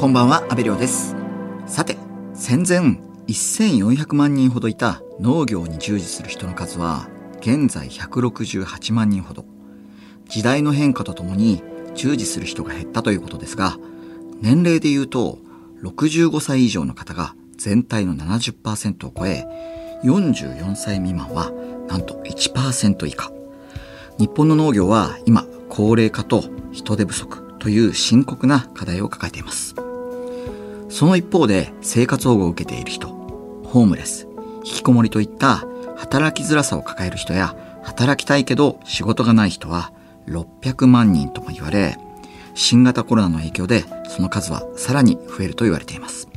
こんばんは、安部亮です。さて、戦前1400万人ほどいた農業に従事する人の数は、現在168万人ほど。時代の変化とともに従事する人が減ったということですが、年齢で言うと、65歳以上の方が全体の70%を超え、44歳未満はなんと1%以下。日本の農業は今、高齢化と人手不足という深刻な課題を抱えています。その一方で生活保護を受けている人、ホームレス、引きこもりといった働きづらさを抱える人や働きたいけど仕事がない人は600万人とも言われ、新型コロナの影響でその数はさらに増えると言われています。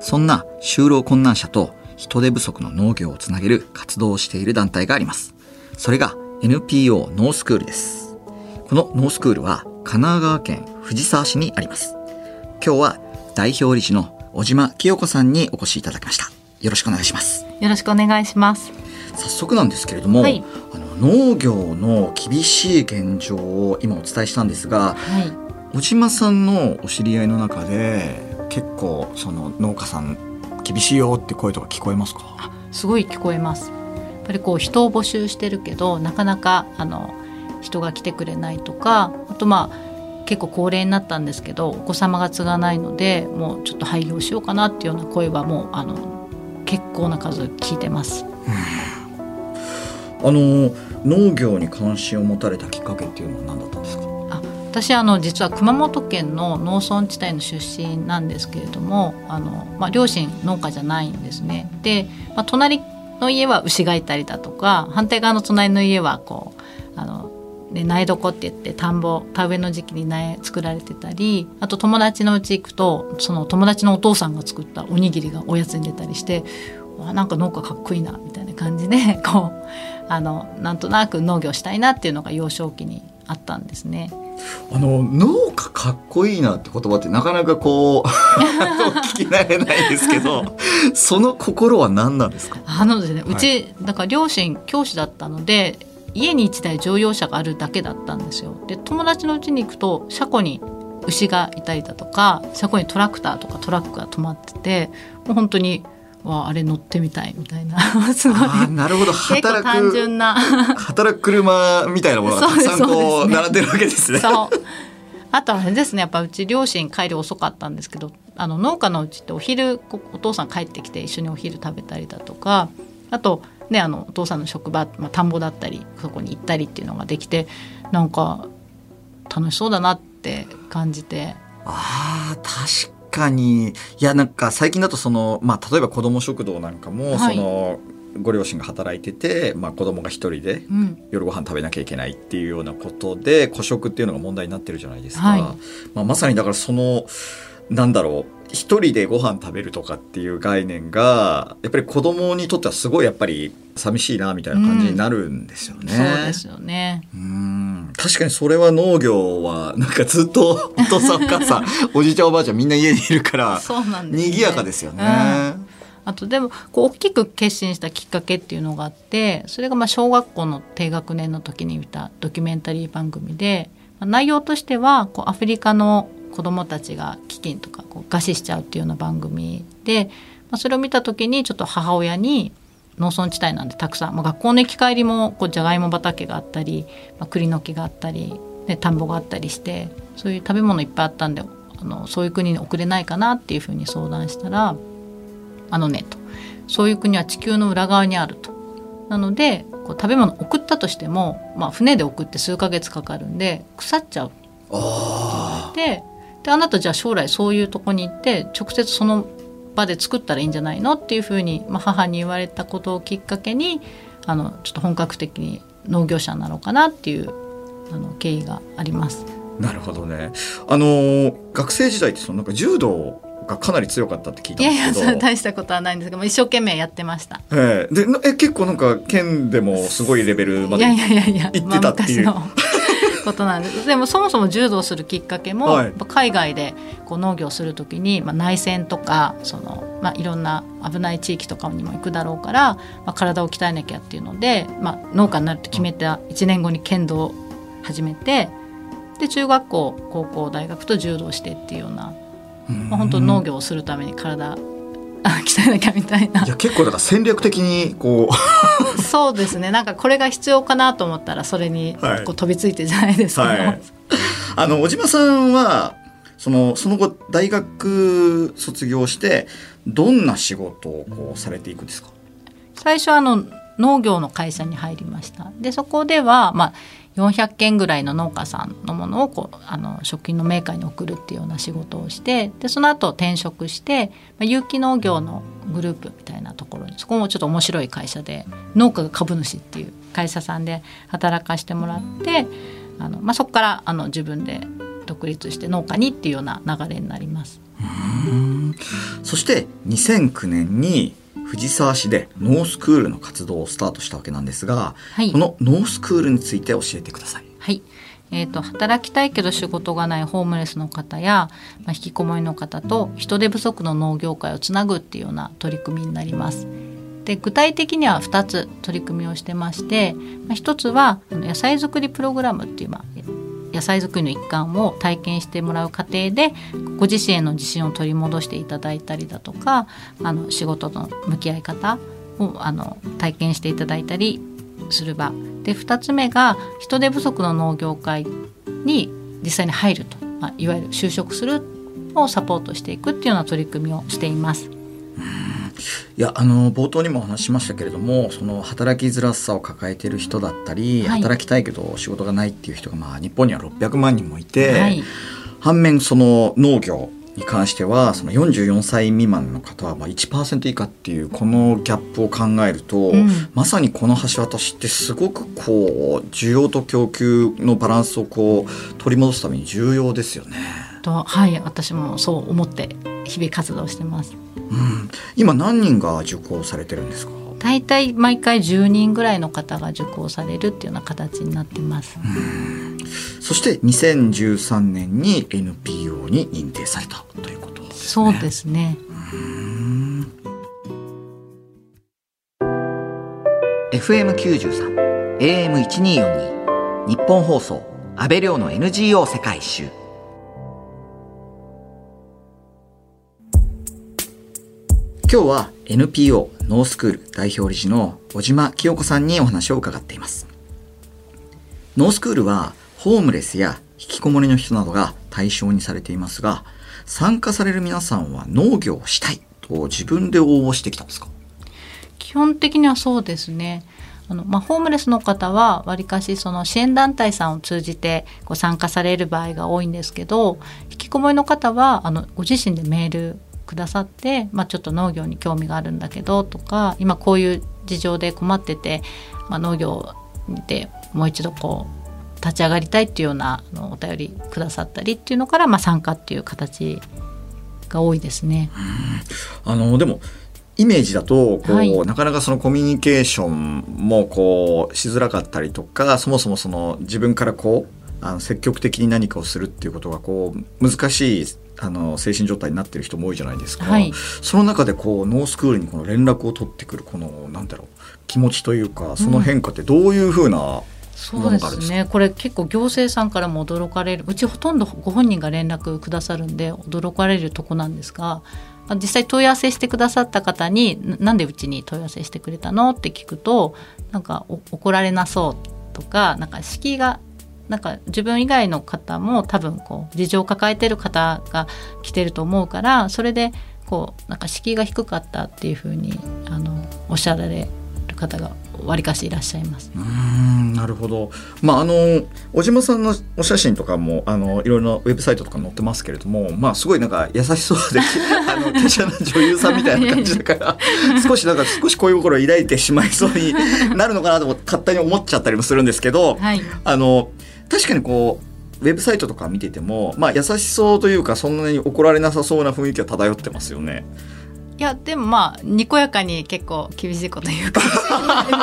そんな就労困難者と人手不足の農業をつなげる活動をしている団体があります。それが NPO ノースクールです。このノースクールは神奈川県藤沢市にあります。今日は代表理事の小島清子さんにお越しいただきました。よろしくお願いします。よろしくお願いします。早速なんですけれども、はいあの農業の厳しい現状を今お伝えしたんですが、はい。小島さんのお知り合いの中で結構その農家さん厳しいよって声とか聞こえますか？すごい聞こえます。やっぱりこう人を募集してるけどなかなかあの人が来てくれないとか、あとまあ結構高齢になったんですけどお子様が継がないのでもうちょっと廃業しようかなっていうような声はもうあの結構な数聞いてます。あの農業に関心を持たれたきっかけっていうのは何だったんですか？あ私あの実は熊本県の農村地帯の出身なんですけれどもあの、まあ、両親農家じゃないんですね。で、まあ、隣の家は牛がいたりだとか反対側の隣の家はこうあの、ね、苗床って言って田んぼ田植えの時期に苗作られてたりあと友達のうち行くとその友達のお父さんが作ったおにぎりがおやつに出たりしてわなんか農家かっこいいなみたいな感じで こうあのなんとなく農業したいなっていうのが幼少期にあったんですね。あの農家かっこいいなって言葉ってなかなかこう 聞き慣れないですけど、その心は何なんですか？あのですね、はいうちだから両親教師だったので家に1台乗用車があるだけだったんですよ。で友達の家に行くと車庫に牛がいたりだとか車庫にトラクターとかトラックが止まっててもう本当にわああれ乗ってみたいみたいな すごい。なるほど。働単く純な。働く車みたいなものが たくさんこそう並んでるわけですね。そう。あとはあれですねやっぱうち両親帰り遅かったんですけどあの農家のうちってお昼こお父さん帰ってきて一緒にお昼食べたりだとかあとねあのお父さんの職場、まあ、田んぼだったりそこに行ったりっていうのができてなんか楽しそうだなって感じて。ああ確かに。いやなんか最近だとそのまあ例えば子ども食堂なんかも、はい。そのご両親が働いてて、まあ、子供が一人でうん。夜ご飯食べなきゃいけないっていうようなことで孤食っていうのが問題になってるじゃないですか、はい。まあ、まさにだからそのなんだろう一人でご飯食べるとかっていう概念がやっぱり子供にとってはすごいやっぱり寂しいなみたいな感じになるんですよね。そうですよね。うん確かにそれは農業はなんかずっと お父さんお母さんおじいちゃんおばあちゃんみんな家にいるからそうなんです、ね。賑やかですよね。うんあとでもこう大きく決心したきっかけっていうのがあってそれがまあ小学校の低学年の時に見たドキュメンタリー番組で、まあ内容としてはこうアフリカの子どもたちが飢饉とかこう餓死しちゃうっていうような番組で、まあ、それを見た時にちょっと母親に農村地帯なんでたくさん、まあ、学校の行き帰りもこうじゃがいも畑があったり、まあ、栗の木があったり、ね、田んぼがあったりしてそういう食べ物いっぱいあったんであのそういう国に送れないかなっていうふうに相談したらあのねとそういう国は地球の裏側にあると。なのでこう食べ物送ったとしても、まあ、船で送って数ヶ月かかるんで腐っちゃうあでであなたじゃあ将来そういうとこに行って直接その場で作ったらいいんじゃないのっていうふうに、まあ、母に言われたことをきっかけにあのちょっと本格的に農業者になろうかなっていうあの経緯があります。あなるほどね。あのー学生時代ってそのなんか柔道がかなり強かったって聞いたいやいやんですけど。それ大したことはないんですけども一生懸命やってました。ええでなえ結構なんか県でもすごいレベルまでいやいやいやいや、行ってたっていうまあ昔のことなんです。でもそもそも柔道するきっかけも、はい。海外でこう農業するときに、まあ、内戦とかその、まあ、いろんな危ない地域とかにも行くだろうから、まあ、体を鍛えなきゃっていうので、まあ、農家になると決めた1年後に剣道を始めてで中学校高校大学と柔道してっていうようなまあ、本当農業をするために体鍛えなきゃみたいな。いや結構だから戦略的にこう。そうですね。なんかこれが必要かなと思ったらそれにこう飛びついてじゃないですけど、はい。はい、あの小島さんはそのその後大学卒業してどんな仕事をこうされていくんですか？最初あの農業の会社に入りました。でそこでは、まあ、400件ぐらいの農家さんのものをこうあの食品のメーカーに送るっていうような仕事をしてでその後転職して、まあ、有機農業のグループみたいなところにそこもちょっと面白い会社で農家が株主っていう会社さんで働かしてもらってあの、まあ、そこからあの自分で独立して農家にっていうような流れになります。そして2009年に藤沢市でノースクールの活動をスタートしたわけなんですが、はい、このノースクールについて教えてください。はいえーと、働きたいけど仕事がないホームレスの方や、まあ、引きこもりの方と人手不足の農業界をつなぐっていうような取り組みになります。で具体的には2つ取り組みをしてまして、まあ、1つは野菜作りプログラムっていう、まあ、野菜作りの一環を体験してもらう過程でご自身への自信を取り戻していただいたりだとかあの仕事との向き合い方をあの体験していただいたりする場で2つ目が人手不足の農業界に実際に入ると、まあ、いわゆる就職するをサポートしていくっていうような取り組みをしています。いやあの冒頭にもお話しましたけれどもその働きづらさを抱えている人だったり、はい、働きたいけど仕事がないっていう人が、まあ、日本には600万人もいて、はい、反面その農業に関してはその44歳未満の方はまあ1%以下っていうこのギャップを考えると、うん、まさにこの橋渡しってすごくこう需要と供給のバランスをこう取り戻すために重要ですよね。とはい私もそう思って日々活動してます。うん、今何人が受講されてるんですか？大体毎回10人ぐらいの方が受講されるっていうような形になってます。そして2013年に NPO に認定されたということですね。そうですね。FM93 AM1242 日本放送安倍亮の NGO 世界一周今日は NPO ノースクール代表理事の小島清子さんにお話を伺っています。ノースクールはホームレスや引きこもりの人などが対象にされていますが、参加される皆さんは農業をしたいと自分で応募してきたんですか？基本的にはそうですね。あのまあ、ホームレスの方はわりかしその支援団体さんを通じてご参加される場合が多いんですけど引きこもりの方はあのご自身でメールくださって、まあ、ちょっと農業に興味があるんだけどとか今こういう事情で困ってて、まあ、農業でもう一度こう立ち上がりたいっていうようなあのお便りくださったりっていうのから、まあ、参加っていう形が多いですね。あのでもイメージだとこう、はい、なかなかそのコミュニケーションもこうしづらかったりとかそもそもその自分からこうあの積極的に何かをするっていうことがこう難しいあの精神状態になってる人も多いじゃないですか、はい、その中でこうノースクールにこの連絡を取ってくるこのなんだろう気持ちというかその変化ってどういうふうな、うんそうですね。これ結構行政さんからも驚かれるうちほとんどご本人が連絡くださるんで驚かれるとこなんですが実際問い合わせしてくださった方に「なんでうちに問い合わせしてくれたの?」って聞くとなんか怒られなそうとかなんか敷居がなんか自分以外の方も多分こう事情を抱えてる方が来てると思うからそれでこうなんか敷居が低かったっていうふうにあのおっしゃられる方がわりかしいらっしゃいます。うんなるほど。まああの小島さんのお写真とかもあのいろいろなウェブサイトとか載ってますけれども、まあすごいなんか優しそうで あの華奢な女優さんみたいな感じだから 少しなんか少し恋心を抱いてしまいそうになるのかなと勝手に思っちゃったりもするんですけど、はい、あの。確かにこうウェブサイトとか見てても、まあ、優しそうというかそんなに怒られなさそうな雰囲気は漂ってますよね。いやでもまあにこやかに結構厳しいこと言うか入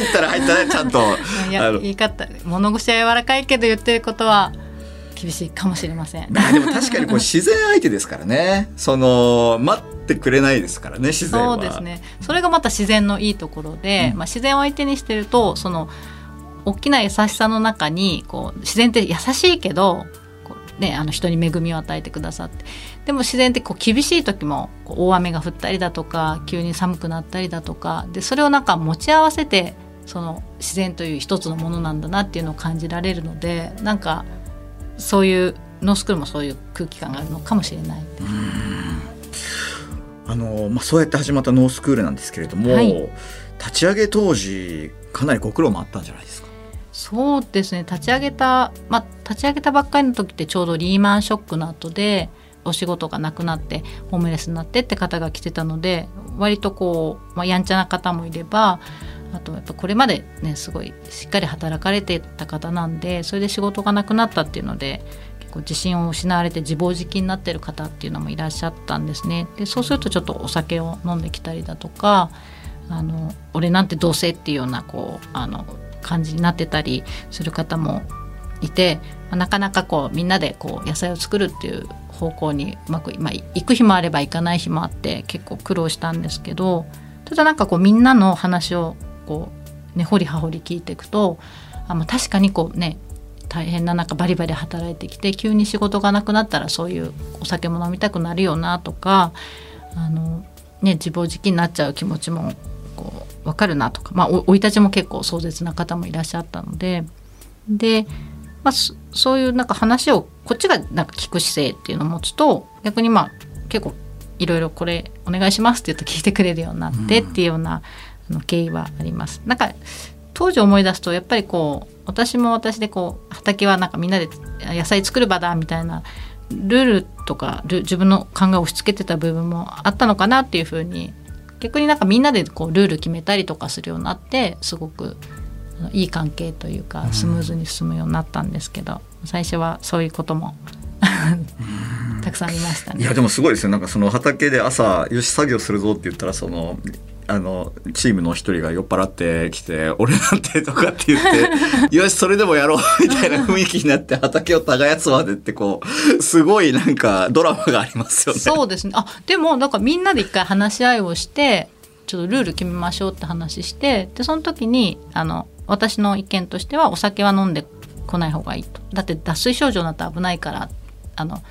ったら入ったらちゃんと いや言い方物腰は柔らかいけど言ってることは厳しいかもしれません。でも確かにこう自然相手ですからね。その待ってくれないですからね自然は。そうですね。それがまた自然のいいところで、うん、まあ、自然を相手にしてるとその大きな優しさの中にこう自然って優しいけどね、あの人に恵みを与えてくださって。でも自然ってこう厳しい時もこう大雨が降ったりだとか急に寒くなったりだとかでそれをなんか持ち合わせてその自然という一つのものなんだなっていうのを感じられるのでなんかそういうノースクールもそういう空気感があるのかもしれない。あのまあ、そうやって始まったノースクールなんですけれども、はい、立ち上げ当時かなりご苦労もあったんじゃないですか？そうですね立ち上げた、まあ、立ち上げたばっかりの時ってちょうどリーマンショックの後でお仕事がなくなってホームレスになってって方が来てたので割とこう、まあ、やんちゃな方もいればあとやっぱこれまでねすごいしっかり働かれてた方なんでそれで仕事がなくなったっていうので結構自信を失われて自暴自棄になってる方っていうのもいらっしゃったんですね。でそうするとちょっとお酒を飲んできたりだとかあの俺なんてどうせっていうようなこうあの感じになってたりする方もいて、まあ、なかなかこうみんなでこう野菜を作るっていう方向にうまく、まあ、行く日もあれば行かない日もあって結構苦労したんですけどただなんかこうみんなの話をこう根、ね、掘り葉掘り聞いていくとあ、まあ、確かにこうね大変な中バリバリ働いてきて急に仕事がなくなったらそういうお酒も飲みたくなるよなとかあの、ね、自暴自棄になっちゃう気持ちもこう分かるなとか、まあ、生い立ちも結構壮絶な方もいらっしゃったのでで、まあ、そういうなんか話をこっちがなんか聞く姿勢っていうのを持つと逆にまあ結構いろいろこれお願いしますって言うと聞いてくれるようになってっていうような、あの経緯はあります。なんか当時思い出すとやっぱりこう私も私でこう畑はなんかみんなで野菜作る場だみたいなルールとか自分の考えを押し付けてた部分もあったのかなっていうふうに逆になんかみんなでこうルール決めたりとかするようになってすごくいい関係というかスムーズに進むようになったんですけど、最初はそういうことも たくさんありましたね。いやでもすごいですよ。なんかその畑で朝よし作業するぞって言ったらそのあのチームの一人が酔っ払ってきて「俺なんて」とかって言って「よしそれでもやろう」みたいな雰囲気になって畑を耕すまでってこうすごいなんかドラマがありますよね。そうですね。あでもなんかみんなで一回話し合いをしてちょっとルール決めましょうって話してでその時にあの私の意見としてはお酒は飲んでこない方がいいと。だって脱水症状になったら危ないから。あの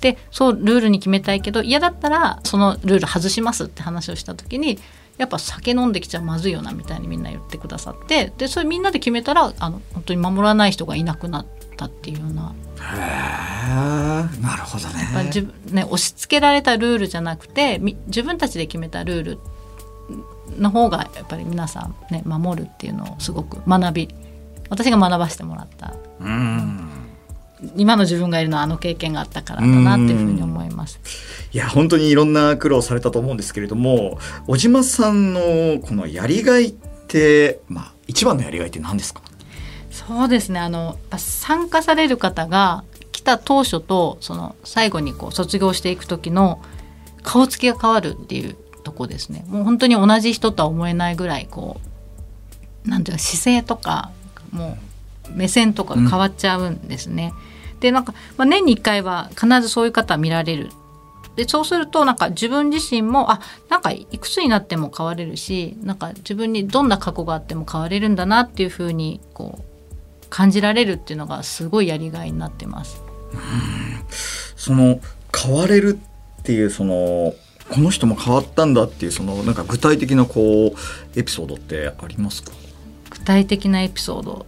でそうルールに決めたいけど嫌だったらそのルール外しますって話をした時にやっぱ酒飲んできちゃまずいよなみたいにみんな言ってくださってでそれみんなで決めたらあの本当に守らない人がいなくなったっていうような。へなるほどねやっぱ自分ね押し付けられたルールじゃなくて自分たちで決めたルールの方がやっぱり皆さんね守るっていうのをすごく学び私が学ばせてもらった。うん今の自分がいるのはあの経験があったからだなっていうふうに思います。いや本当にいろんな苦労されたと思うんですけれども小島さんのこのやりがいってまあ一番のやりがいって何ですか？そうですね。あの参加される方が来た当初とその最後にこう卒業していく時の顔つきが変わるっていうとこですね。もう本当に同じ人とは思えないぐらいこうなんていうか姿勢とかもう目線とかが変わっちゃうんですね。うん、でなんか、まあ、年に1回は必ずそういう方見られるでそうするとなんか自分自身もあなんかいくつになっても変われるしなんか自分にどんな過去があっても変われるんだなっていうふうにこう感じられるっていうのがすごいやりがいになってます。その変われるっていうそのこの人も変わったんだっていうそのなんか具体的なこうエピソードってありますか？具体的なエピソード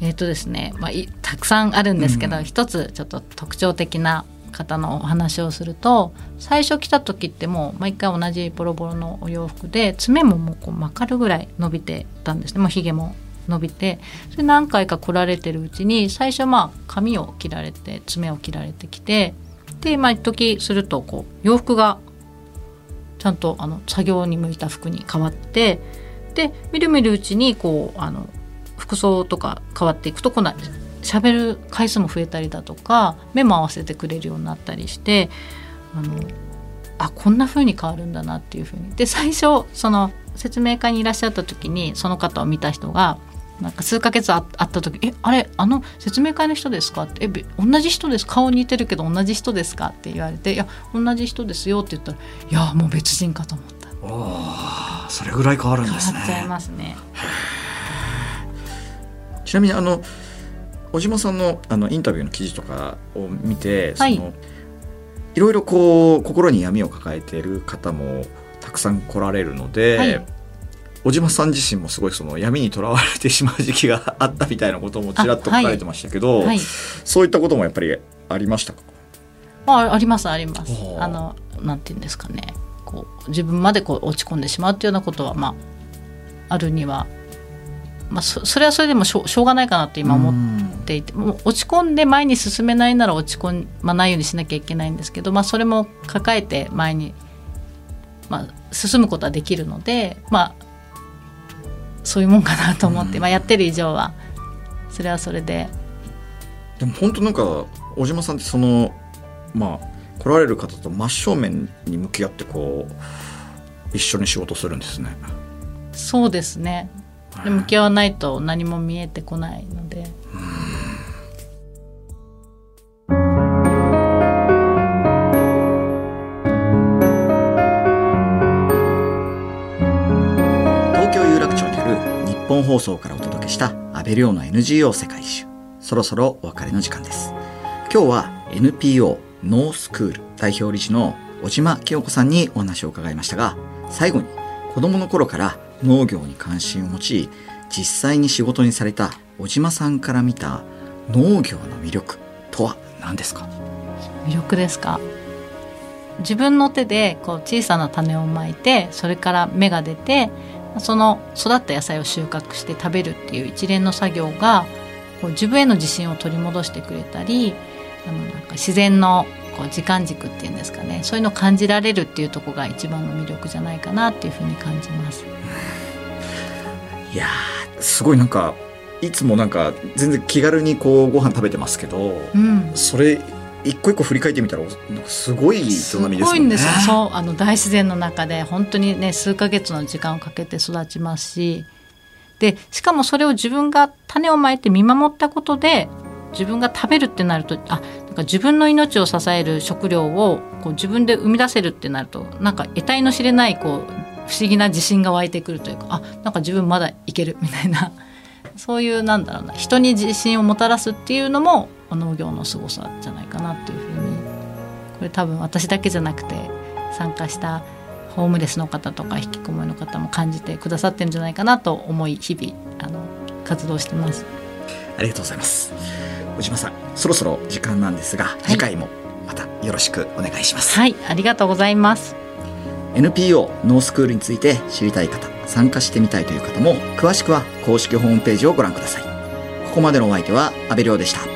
えっ、ー、とですね、まあ、たくさんあるんですけど、うん、一つちょっと特徴的な方のお話をすると最初来た時ってもう毎回同じボロボロのお洋服で爪ももうこうまかるぐらい伸びてたんですね。もうひげも伸びて。それ何回か来られてるうちに最初まあ髪を切られて爪を切られてきてでまあ一時するとこう洋服がちゃんとあの作業に向いた服に変わってでみるみるうちにこうあの服装とか変わっていくと今度は喋る回数も増えたりだとか目も合わせてくれるようになったりしてあのあこんな風に変わるんだなっていう風に。で最初その説明会にいらっしゃった時にその方を見た人がなんか数ヶ月あった時「えあれあの説明会の人ですか?」って「え同じ人です顔似てるけど同じ人ですか?」って言われて「いや同じ人ですよ」って言ったら「いやもう別人かと思った」おそれぐらい変わるんですね。変わっちゃいますねちなみにあの小島さんのあのインタビューの記事とかを見て、はい。そのいろいろこう心に闇を抱えている方もたくさん来られるので、はい。小島さん自身もすごいその闇にとらわれてしまう時期があったみたいなこともちらっと書かれてましたけど、はい。そういったこともやっぱりありましたか？あありますあります。あのなんていうんですかね。こう自分までこう落ち込んでしまうっていうようなことはまああるには、まあ、そそれはそれでもしょうしょうがないかなって今思っていて、もう落ち込んで前に進めないなら落ち込まないようにしなきゃいけないんですけど、まあ、それも抱えて前に、まあ、進むことはできるのでまあそういうもんかなと思って、うん。まあ、やってる以上は。それはそれで。でも本当なんか小島さんってそのまあ来られる方と真正面に向き合ってこう一緒に仕事するんですね。そうですねで向き合わないと何も見えてこないので。東京有楽町にある日本放送からお届けした安倍亮の NGO 世界一周。そろそろお別れの時間です。今日は NPO ノースクール代表理事の小島清子さんにお話を伺いましたが最後に子供の頃から農業に関心を持ち実際に仕事にされた小島さんから見た農業の魅力とは何ですか？魅力ですか？自分の手でこう小さな種をまいてそれから芽が出てその育った野菜を収穫して食べるっていう一連の作業がこう自分への自信を取り戻してくれたりあのなんか自然のこう時間軸っていうんですかねそういうのを感じられるっていうところが一番の魅力じゃないかなっていうふうに感じます。いやーすごいなんかいつもなんか全然気軽にこうご飯食べてますけど、うんそれ一個一個振り返ってみたらすごい営みですもんね。すごいんですよそうあの大自然の中で本当にね数ヶ月の時間をかけて育ちますしでしかもそれを自分が種をまいて見守ったことで自分が食べるってなるとあ自分の命を支える食料をこう自分で生み出せるってなるとなんか得体の知れないこう不思議な自信が湧いてくるというかあなんか自分まだいけるみたいな そういうなんだろうな人に自信をもたらすっていうのも農業の凄さじゃないかなっていうふうにこれ多分私だけじゃなくて参加したホームレスの方とか引きこもりの方も感じてくださってるんじゃないかなと思い日々あの活動してます。ありがとうございます。小島さん、そろそろ時間なんですが、次回もまたよろしくお願いします。はい、ありがとうございます。NPO ノースクールについて知りたい方、参加してみたいという方も、詳しくは公式ホームページをご覧ください。ここまでのお相手は安倍亮でした。